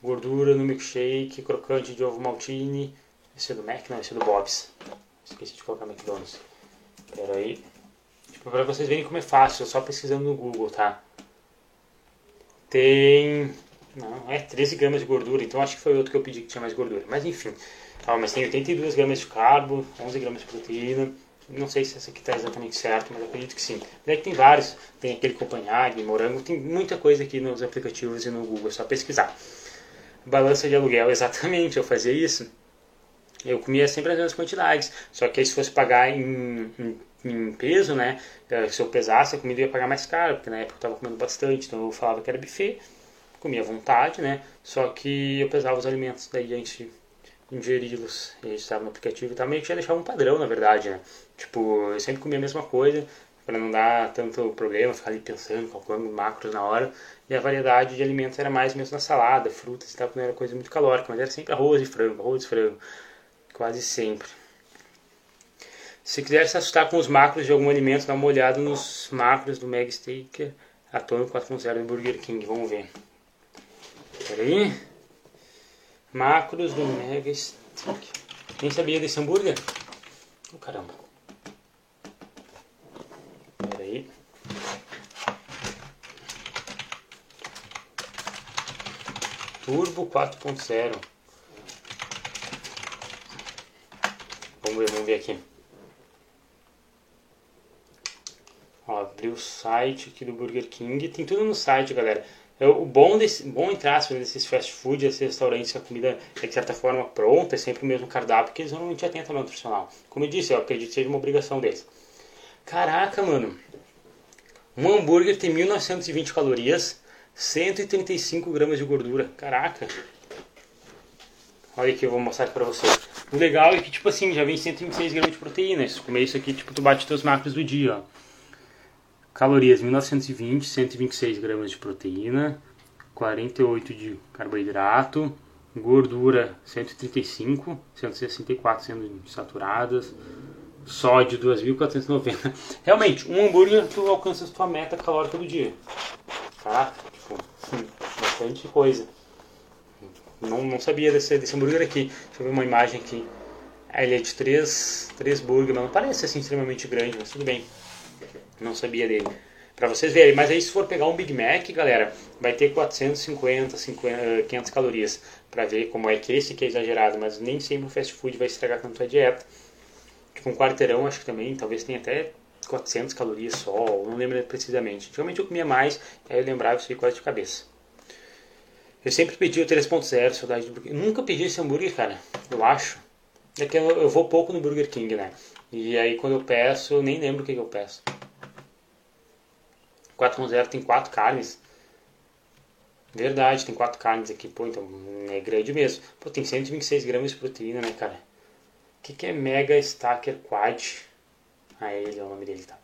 gordura no milkshake, crocante de ovo maltine. Esse é do Mac? Não, esse é do Bob's. Esqueci de colocar McDonald's. Pera aí. Tipo, pra vocês verem como é fácil, só pesquisando no Google, tá? Tem... Não, é 13 gramas de gordura, então acho que foi outro que eu pedi que tinha mais gordura. Mas enfim. Ah, mas tem 82 gramas de carbo, 11 gramas de proteína. Não sei se essa aqui está exatamente certo, mas acredito que sim. Daí que tem vários. Tem aquele copanhague, morango, tem muita coisa aqui nos aplicativos e no Google, é só pesquisar. Balança de aluguel, [LAUGHS] exatamente, eu fazia isso eu comia sempre as mesmas quantidades. Só que aí se fosse pagar em, em, em, peso, né? Eh, se eu pesasse, a comida ia pagar mais caro, porque na época eu estava comendo bastante, então eu falava que era buffet, comia à vontade, né? Só que eu pesava os alimentos daí antes de ingeri-los, estava no aplicativo e tal, meio que já deixava um padrão, na verdade, né? Tipo, eu sempre comia a mesma coisa, para não dar tanto problema, ficar ali pensando, calculando macros na hora. E a variedade de alimentos era mais mesmo na salada, frutas e tal, não era coisa muito calórica, mas era sempre arroz e frango, arroz e frango quase sempre. Se quiser se assustar com os macros de algum alimento, dá uma olhada nos macros do Mega Steak Atômico 4.0 do Burger King. Vamos ver. Pera aí. Macros do Mega Steak. Nem sabia desse hambúrguer? Oh, caramba. Pera aí. Turbo 4.0. Vamos ver, vamos ver aqui. Ó, abri o site aqui do Burger King. Tem tudo no site, galera. O bom, desse, bom entre aspas, desses fast food, desses restaurantes que a comida é de certa forma pronta, é sempre o mesmo cardápio, porque eles normalmente têm tabela nutricional. Como eu disse, eu acredito que seja uma obrigação deles. Caraca, mano. Um hambúrguer tem 1920 calorias, 135 gramas de gordura. Caraca. Olha aqui, eu vou mostrar aqui pra vocês. O legal é que, tipo assim, já vem 126 gramas de proteína. Se comer isso aqui, tipo, tu bate teus macros do dia, ó. Calorias 1920, 126 gramas de proteína, 48 de carboidrato, gordura 135, 164 sendo saturadas, sódio 2.490. Realmente, um hambúrguer tu alcança a tua meta calórica do dia. Tá? Tipo, bastante coisa. Não, não sabia desse, desse hambúrguer aqui. Deixa eu ver uma imagem aqui. Ele é de 3, 3 burger, mas não parece assim extremamente grande, mas tudo bem. Não sabia dele. Pra vocês verem, mas aí se for pegar um Big Mac, galera, vai ter 450, 50, 500 calorias. Pra ver como é que esse que é exagerado, mas nem sempre o fast food vai estragar tanto a dieta. Com um quarteirão, acho que também, talvez tenha até 400 calorias só, não lembro precisamente. Antigamente eu comia mais, aí eu lembrava isso aí quase de cabeça. Eu sempre pedi o 3.0, saudade do Burger Nunca pedi esse hambúrguer, cara, eu acho. É que eu, eu vou pouco no Burger King, né? E aí quando eu peço, eu nem lembro o que, que eu peço. 4.0 tem quatro carnes. Verdade, tem quatro carnes aqui. Pô, então é grande mesmo. Pô, tem 126 gramas de proteína, né, cara? Que, que é Mega Stacker Quad? Ah, ele é o nome dele, tá?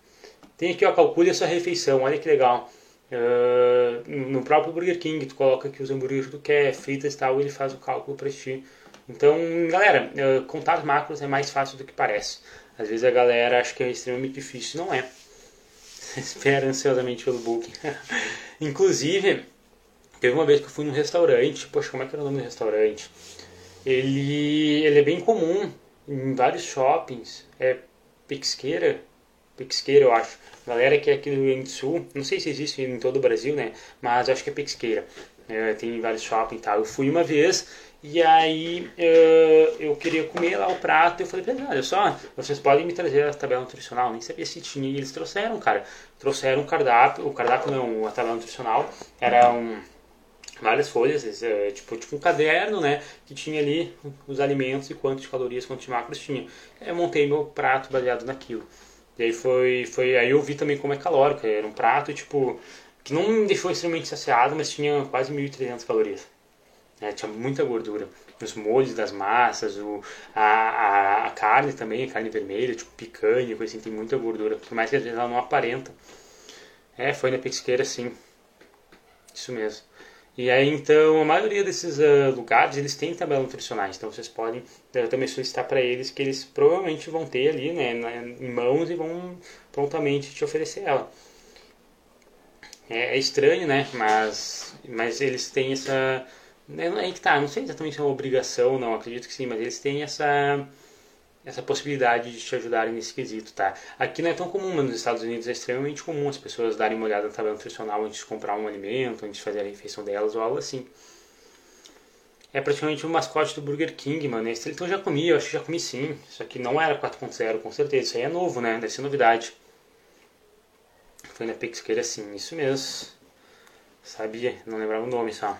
Tem aqui, ó, calcule a sua refeição. Olha que legal. Uh, no próprio Burger King, tu coloca aqui os hambúrgueres que tu quer, fritas e tal, ele faz o cálculo para ti. Então, galera, uh, contar macros é mais fácil do que parece. Às vezes a galera acha que é extremamente difícil, não é. [LAUGHS] espera ansiosamente pelo booking. [LAUGHS] Inclusive, teve uma vez que eu fui num restaurante, poxa, como é que era o nome do restaurante? Ele, ele é bem comum em vários shoppings, é Pixqueira, Pixqueira eu acho. Galera que é aqui do Rio Grande do Sul, não sei se existe em todo o Brasil, né? Mas acho que é Pixqueira. É, tem vários shoppings e tal. Eu fui uma vez e aí eu queria comer lá o prato eu falei pra eles, olha só, vocês podem me trazer a tabela nutricional, nem sabia se tinha, e eles trouxeram, cara. Trouxeram o cardápio, o cardápio não, a tabela nutricional, era um, várias folhas, uh, tipo, tipo um caderno, né, que tinha ali os alimentos e quantos calorias, quantos macros tinha. Eu montei meu prato baseado naquilo. E aí foi, foi, aí eu vi também como é calórico, era um prato, tipo, que não me deixou extremamente saciado, mas tinha quase 1.300 calorias. Né? Tinha muita gordura. Os molhos das massas, o, a, a, a, carne também, a carne vermelha, tipo picanha, coisa assim, tem muita gordura. Por mais que às vezes ela não aparenta. É, foi na pesqueira sim. Isso mesmo. E aí, então, a maioria desses uh, lugares, eles têm tabelas nutricionais. Então, vocês podem uh, também solicitar para eles que eles provavelmente vão ter ali, né, na, em mãos e vão prontamente te oferecer ela. É, é estranho, né? Mas, mas eles têm essa é, é que tá, não sei exatamente se é uma obrigação, não, acredito que sim, mas eles têm essa, essa possibilidade de te ajudarem nesse quesito, tá? Aqui não é tão comum, mas nos Estados Unidos é extremamente comum as pessoas darem uma olhada na tabela nutricional antes de comprar um alimento, antes de fazer a refeição delas ou algo assim. É praticamente o um mascote do Burger King, mano. Esse então já comi, eu acho que já comi sim. Isso aqui não era 4.0, com certeza. Isso aí é novo, né? Deve ser novidade. Foi na Pixqueira sim, isso mesmo. Sabia, não lembrava o nome só.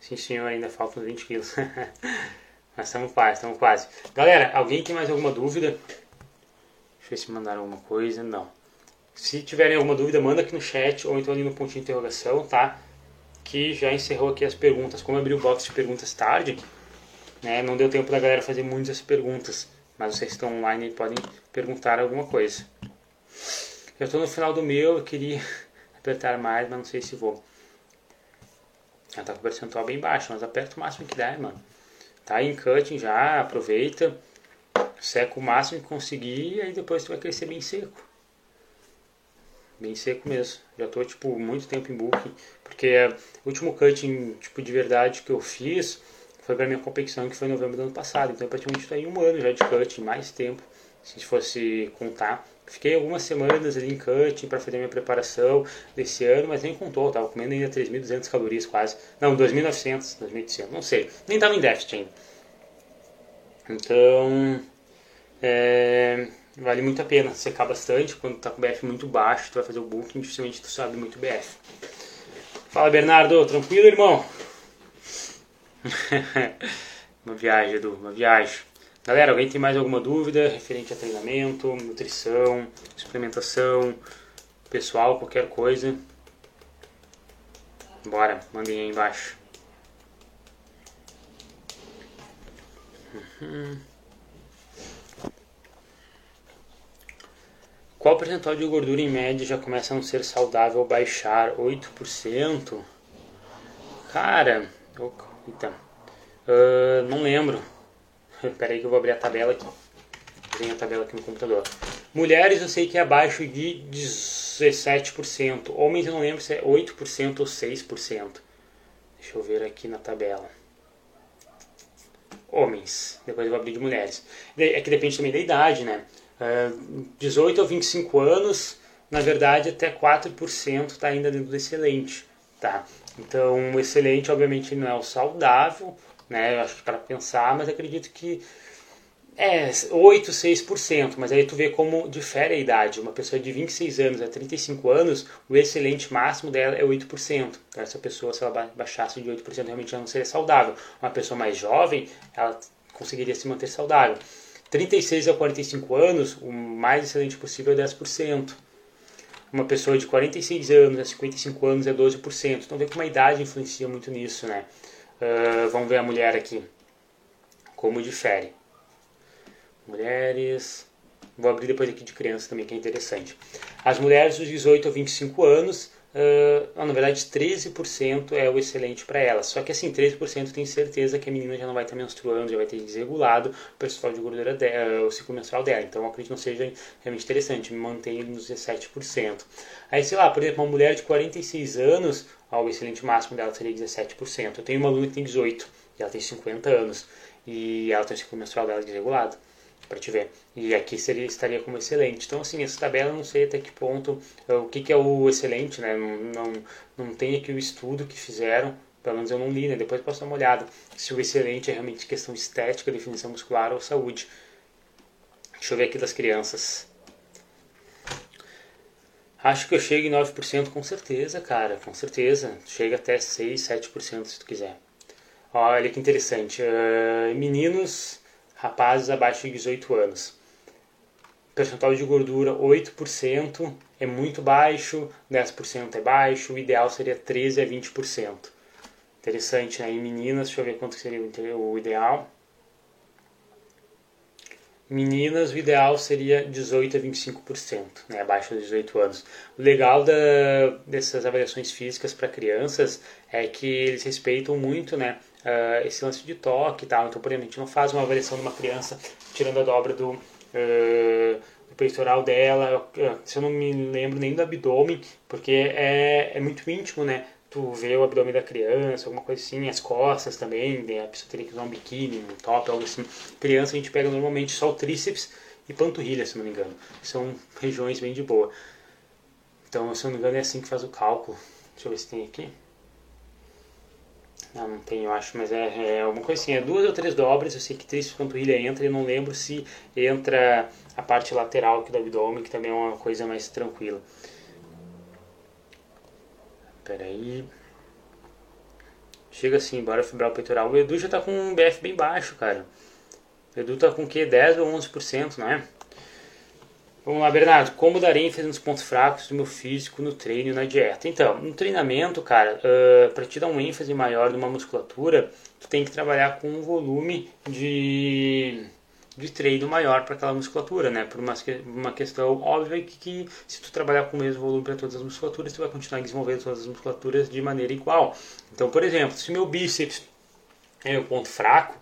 Sim, senhor, ainda faltam 20 quilos. [LAUGHS] Mas estamos quase, estamos quase. Galera, alguém tem mais alguma dúvida? Deixa eu ver se mandaram alguma coisa. Não. Se tiverem alguma dúvida, manda aqui no chat ou então ali no pontinho de interrogação, tá? Que já encerrou aqui as perguntas. Como eu abri o box de perguntas tarde, né, não deu tempo da galera fazer muitas perguntas. Mas vocês estão online e podem perguntar alguma coisa. Eu estou no final do meu, eu queria [LAUGHS] apertar mais, mas não sei se vou. Ela tá com o percentual bem baixo, mas aperta o máximo que der, mano. Tá em cutting já, aproveita. Seca o máximo que conseguir e aí depois tu vai crescer bem seco. Bem seco mesmo. Já tô, tipo, muito tempo em booking. Porque o último cutting, tipo, de verdade que eu fiz foi pra minha competição que foi em novembro do ano passado. Então praticamente tô aí um ano já de cutting, mais tempo, se fosse contar. Fiquei algumas semanas ali em cutting para fazer minha preparação desse ano, mas nem contou, tava comendo ainda 3.200 calorias quase. Não, 2.900, 2.800, não sei. Nem tava em déficit ainda. Então, é, vale muito a pena secar bastante. Quando tá com BF muito baixo, tu vai fazer o booking, dificilmente tu sabe muito BF. Fala Bernardo, tranquilo irmão? [LAUGHS] uma viagem, Edu, uma viagem. Galera, alguém tem mais alguma dúvida referente a treinamento, nutrição, suplementação, pessoal, qualquer coisa? Bora, mandem aí embaixo. Uhum. Qual percentual de gordura em média já começa a não ser saudável baixar? 8%? Cara, eita, uh, não lembro. [LAUGHS] Espera aí que eu vou abrir a tabela aqui. Tem a tabela aqui no computador. Mulheres eu sei que é abaixo de 17%. Homens eu não lembro se é 8% ou 6%. Deixa eu ver aqui na tabela. Homens. Depois eu vou abrir de mulheres. É que depende também da idade, né? 18 a 25 anos, na verdade, até 4% está ainda dentro do excelente. Tá? Então, o excelente, obviamente, não é o saudável, né? Eu acho que para pensar, mas acredito que é 8, 6%, mas aí tu vê como difere a idade. Uma pessoa de 26 anos a 35 anos, o excelente máximo dela é 8%. Então, essa pessoa, se ela baixasse de 8%, realmente não seria saudável. Uma pessoa mais jovem, ela conseguiria se manter saudável. 36 a 45 anos, o mais excelente possível é 10%. Uma pessoa de 46 anos a 55 anos é 12%. Então vê como a idade influencia muito nisso, né? Uh, vamos ver a mulher aqui. Como difere. Mulheres. Vou abrir depois aqui de criança também, que é interessante. As mulheres dos 18 a 25 anos Uh, na verdade 13% é o excelente para ela. Só que assim, 13% tem certeza que a menina já não vai estar menstruando, já vai ter desregulado o percentual de gordura dela, o ciclo menstrual dela. Então acredito que não seja realmente interessante, mantém nos 17%. Aí, sei lá, por exemplo, uma mulher de 46 anos, ó, o excelente máximo dela seria 17%. Eu tenho uma aluna que tem 18 e ela tem 50 anos e ela tem o ciclo menstrual dela desregulado para te ver. E aqui seria, estaria como excelente. Então, assim, essa tabela não sei até que ponto, eh, o que, que é o excelente, né? Não, não, não tem aqui o estudo que fizeram, pelo menos eu não li, né? Depois posso dar uma olhada. Se o excelente é realmente questão estética, definição muscular ou saúde. Deixa eu ver aqui das crianças. Acho que eu chego em 9% com certeza, cara, com certeza. Chega até 6, 7% se tu quiser. Olha que interessante. Uh, meninos rapazes abaixo de 18 anos. Percentual de gordura 8% é muito baixo, 10% é baixo, o ideal seria 13 a 20%. Interessante, né? Em meninas, deixa eu ver quanto seria o ideal. Meninas, o ideal seria 18 a 25%, né, abaixo dos 18 anos. O legal da, dessas avaliações físicas para crianças é que eles respeitam muito né, uh, esse lance de toque e tal. Então, por exemplo, a gente não faz uma avaliação de uma criança tirando a dobra do, uh, do peitoral dela, uh, se eu não me lembro nem do abdômen, porque é, é muito íntimo, né? Tu vê o abdômen da criança, alguma coisa assim, as costas também, a pessoa teria que usar um biquíni, um top, algo assim. Criança a gente pega normalmente só o tríceps e panturrilha, se não me engano. São regiões bem de boa. Então, se não me engano, é assim que faz o cálculo. Deixa eu ver se tem aqui. Não, não tem, eu acho, mas é, é alguma coisa assim. É duas ou três dobras. Eu sei que três panturrilha entra. Eu não lembro se entra a parte lateral aqui do abdômen, que também é uma coisa mais tranquila. Pera aí. Chega assim, bora fibrar o peitoral. O Edu já tá com um BF bem baixo, cara. O Edu tá com o quê? 10 ou 11%, não é? Vamos lá, Bernardo. Como dar ênfase nos pontos fracos do meu físico no treino e na dieta? Então, no treinamento, cara, uh, para te dar um ênfase maior numa musculatura, tu tem que trabalhar com um volume de, de treino maior para aquela musculatura, né? Por uma, uma questão óbvia que, que se tu trabalhar com o mesmo volume para todas as musculaturas, tu vai continuar desenvolvendo todas as musculaturas de maneira igual. Então, por exemplo, se meu bíceps é o ponto fraco,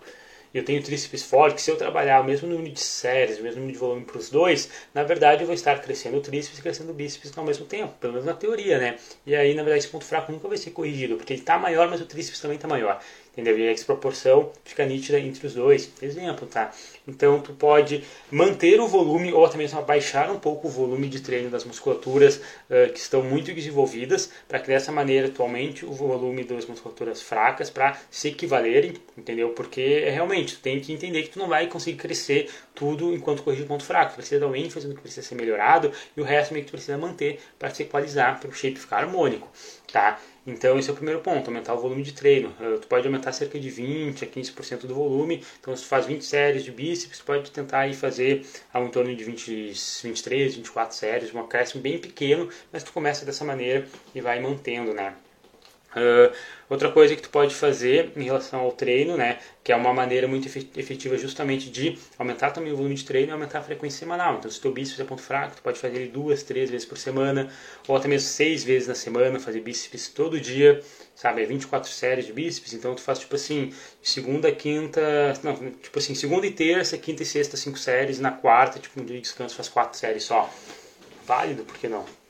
eu tenho tríceps forte, se eu trabalhar o mesmo número de séries, o mesmo número de volume para os dois, na verdade eu vou estar crescendo o tríceps e crescendo o bíceps ao mesmo tempo, pelo menos na teoria, né? E aí, na verdade, esse ponto fraco nunca vai ser corrigido, porque ele está maior, mas o tríceps também está maior entendeu? E a desproporção fica nítida entre os dois. Exemplo, tá? Então, tu pode manter o volume ou até mesmo baixar um pouco o volume de treino das musculaturas uh, que estão muito desenvolvidas, para que dessa maneira tu aumente o volume das musculaturas fracas para se equivalerem, entendeu? Porque realmente tu tem que entender que tu não vai conseguir crescer tudo enquanto corrigir o ponto fraco. Tu precisa dar um ênfase no que precisa ser melhorado e o resto meio que tu precisa manter para se equalizar, para o shape ficar harmônico, tá? Então, esse é o primeiro ponto, aumentar o volume de treino. Eh, tu pode aumentar cerca de 20 a 15% do volume. Então, se tu faz 20 séries de bíceps, tu pode tentar aí fazer ao em torno de 20, 23, 24 séries, um acréscimo bem pequeno, mas tu começa dessa maneira e vai mantendo, né? Uh, outra coisa que tu pode fazer em relação ao treino, né, que é uma maneira muito efetiva justamente de aumentar também o volume de treino e aumentar a frequência semanal. Então, se o teu bíceps é ponto fraco, tu pode fazer ele duas, três vezes por semana, ou até mesmo seis vezes na semana, fazer bíceps todo dia, sabe, é 24 séries de bíceps, então tu faz tipo assim, segunda, quinta, não, tipo assim, segunda e terça, quinta e sexta, cinco séries, na quarta, tipo um dia de descanso, faz quatro séries só. Válido, por que não?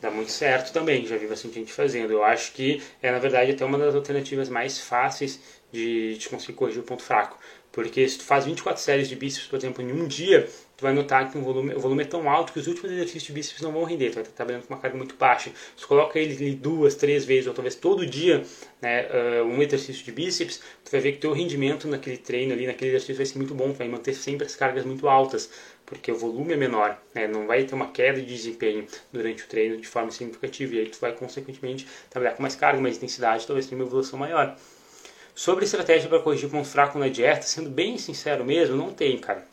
Dá muito certo também, já vi bastante gente fazendo. Eu acho que é, na verdade, até uma das alternativas mais fáceis de, de conseguir corrigir o ponto fraco. Porque se tu faz 24 séries de bíceps, por exemplo, em um dia, tu vai notar que o volume, o volume é tão alto que os últimos exercícios de bíceps não vão render. Tu vai estar trabalhando com uma carga muito baixa. Se tu coloca ele duas, três vezes, ou talvez todo dia, né, uh, um exercício de bíceps, tu vai ver que teu rendimento naquele treino ali, naquele exercício vai ser muito bom. Tu vai manter sempre as cargas muito altas porque o volume é menor, né? não vai ter uma queda de desempenho durante o treino de forma significativa, e aí tu vai consequentemente trabalhar com mais carga, mais intensidade, talvez tenha uma evolução maior. Sobre estratégia para corrigir ponto fraco na dieta, sendo bem sincero mesmo, não tem, cara.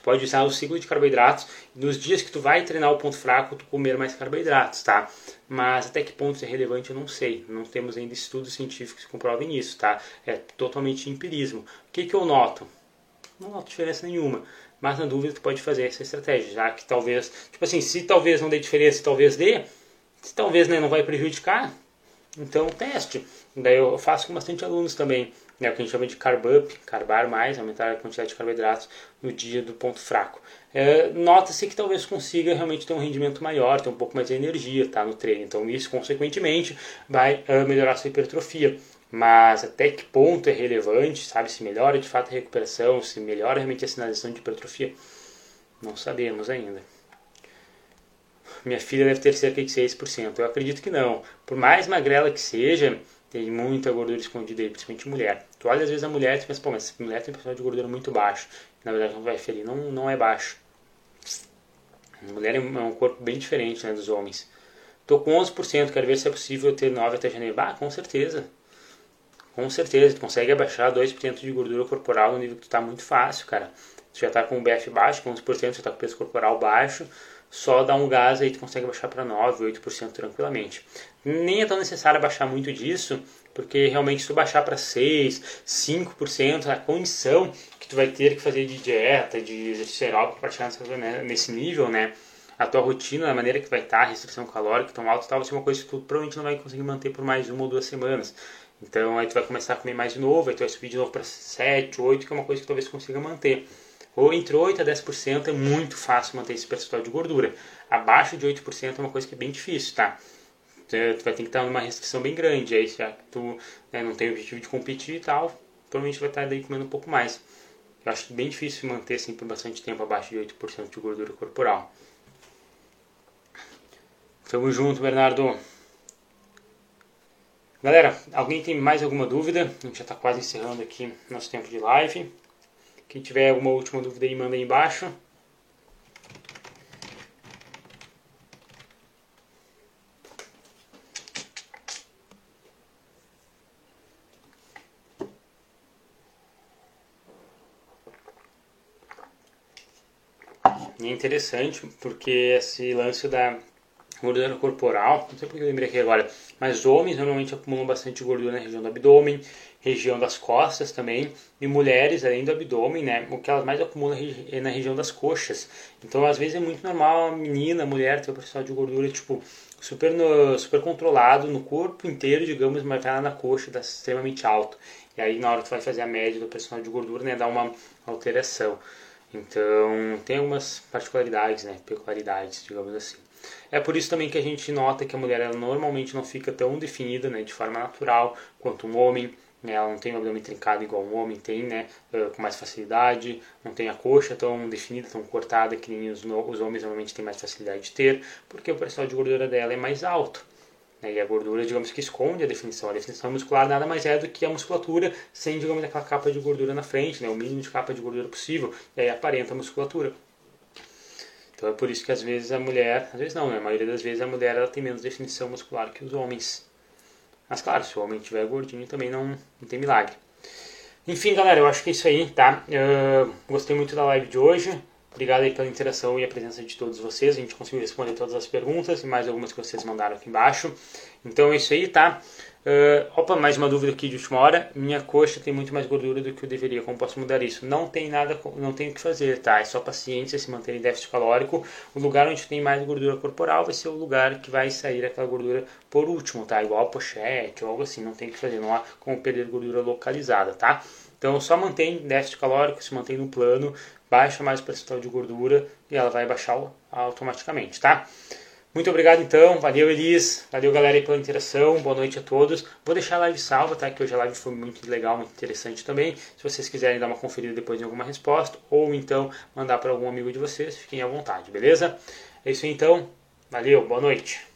Tu pode usar o ciclo de carboidratos nos dias que tu vai treinar o ponto fraco, tu comer mais carboidratos, tá? Mas até que ponto isso é relevante eu não sei. Não temos ainda estudos científicos que comprovem isso, tá? É totalmente empirismo. O que, que eu noto? Não noto diferença nenhuma mas na dúvida tu pode fazer essa estratégia, já que talvez, tipo assim, se talvez não dê diferença, talvez dê, se talvez né, não vai prejudicar, então teste. Daí eu faço com bastante alunos também, né, o que a gente chama de carb up, carbar mais, aumentar a quantidade de carboidratos no dia do ponto fraco. É, Nota-se que talvez consiga realmente ter um rendimento maior, ter um pouco mais de energia tá, no treino, então isso consequentemente vai uh, melhorar a sua hipertrofia mas até que ponto é relevante, sabe? Se melhora de fato a recuperação, se melhora realmente a sinalização de hipertrofia, não sabemos ainda. Minha filha deve ter cerca de 6%. Eu acredito que não. Por mais magrela que seja, tem muita gordura escondida aí, principalmente mulher. Tu olha às vezes a mulher e pensa, pô, mas mulher tem um percentual de gordura muito baixo. Na verdade, não vai ferir, não, não é baixo. A mulher é um corpo bem diferente né, dos homens. Tô com 11%, quero ver se é possível ter 9 até janeiro. Ah, com certeza com certeza, tu consegue abaixar 2% de gordura corporal no nível que tu tá muito fácil, cara. Tu já tá com o BF baixo, com 11%, já tá com peso corporal baixo, só dá um gás aí tu consegue baixar para 9, 8% tranquilamente. Nem é tão necessário baixar muito disso, porque realmente se tu baixar para 6, 5%, a condição que tu vai ter que fazer de dieta, de exercício aeróbico para chegar nesse nível, né? A tua rotina, a maneira que vai estar, tá, a restrição calórica tão alta, tal, vai ser uma coisa que tu provavelmente não vai conseguir manter por mais uma ou duas semanas. Então aí tu vai começar a comer mais de novo, aí tu vai subir de novo para 7, 8, que é uma coisa que talvez consiga manter. Ou entre 8 a 10% é muito fácil manter esse percentual de gordura. Abaixo de 8% é uma coisa que é bem difícil, tá? Tu vai ter que estar numa restrição bem grande, aí que tu né, não tem o objetivo de competir e tal, provavelmente vai estar daí comendo um pouco mais. Eu acho bem difícil manter assim por bastante tempo abaixo de 8% de gordura corporal. Tamo junto, Bernardo. Galera, alguém tem mais alguma dúvida? A gente já está quase encerrando aqui nosso tempo de live. Quem tiver alguma última dúvida aí, manda aí embaixo. É interessante porque esse lance da gordura corporal, não sei porque eu lembrei aqui agora, mas homens normalmente acumulam bastante gordura na região do abdômen, região das costas também, e mulheres, além do abdômen, né, o que elas mais acumulam é na região das coxas. Então, às vezes é muito normal a menina, a mulher ter o percentual de gordura, tipo, super, no, super controlado no corpo inteiro, digamos, mas vai lá na coxa, dá extremamente alto. E aí, na hora que tu vai fazer a média do percentual de gordura, né, dá uma alteração. Então, tem algumas particularidades, né, peculiaridades, digamos assim. É por isso também que a gente nota que a mulher ela normalmente não fica tão definida né, de forma natural quanto um homem. Né, ela não tem o abdômen trincado igual um homem tem, né, com mais facilidade, não tem a coxa tão definida, tão cortada que nem os, os homens normalmente têm mais facilidade de ter, porque o percentual de gordura dela é mais alto. Né, e a gordura, digamos que esconde a definição. A definição muscular nada mais é do que a musculatura sem, digamos, aquela capa de gordura na frente, né, o mínimo de capa de gordura possível, e aí aparenta a musculatura. Então é por isso que às vezes a mulher, às vezes não, né? a maioria das vezes a mulher ela tem menos definição muscular que os homens. Mas claro, se o homem tiver gordinho também não, não tem milagre. Enfim, galera, eu acho que é isso aí, tá? Uh, gostei muito da live de hoje. Obrigado aí pela interação e a presença de todos vocês. A gente conseguiu responder todas as perguntas e mais algumas que vocês mandaram aqui embaixo. Então é isso aí, tá? Uh, opa, mais uma dúvida aqui de última hora. Minha coxa tem muito mais gordura do que eu deveria. Como posso mudar isso? Não tem nada, não tem o que fazer, tá? É só paciência, se manter em déficit calórico. O lugar onde tem mais gordura corporal vai ser o lugar que vai sair aquela gordura por último, tá? Igual pochete ou algo assim. Não tem o que fazer, não há como perder gordura localizada, tá? Então só mantém déficit calórico, se mantém no plano, baixa mais o percentual de gordura e ela vai baixar automaticamente, tá? Muito obrigado então, valeu Elis, valeu galera aí pela interação, boa noite a todos. Vou deixar a live salva, tá? Que hoje a live foi muito legal, muito interessante também. Se vocês quiserem dar uma conferida depois em alguma resposta, ou então mandar para algum amigo de vocês, fiquem à vontade, beleza? É isso aí então, valeu, boa noite.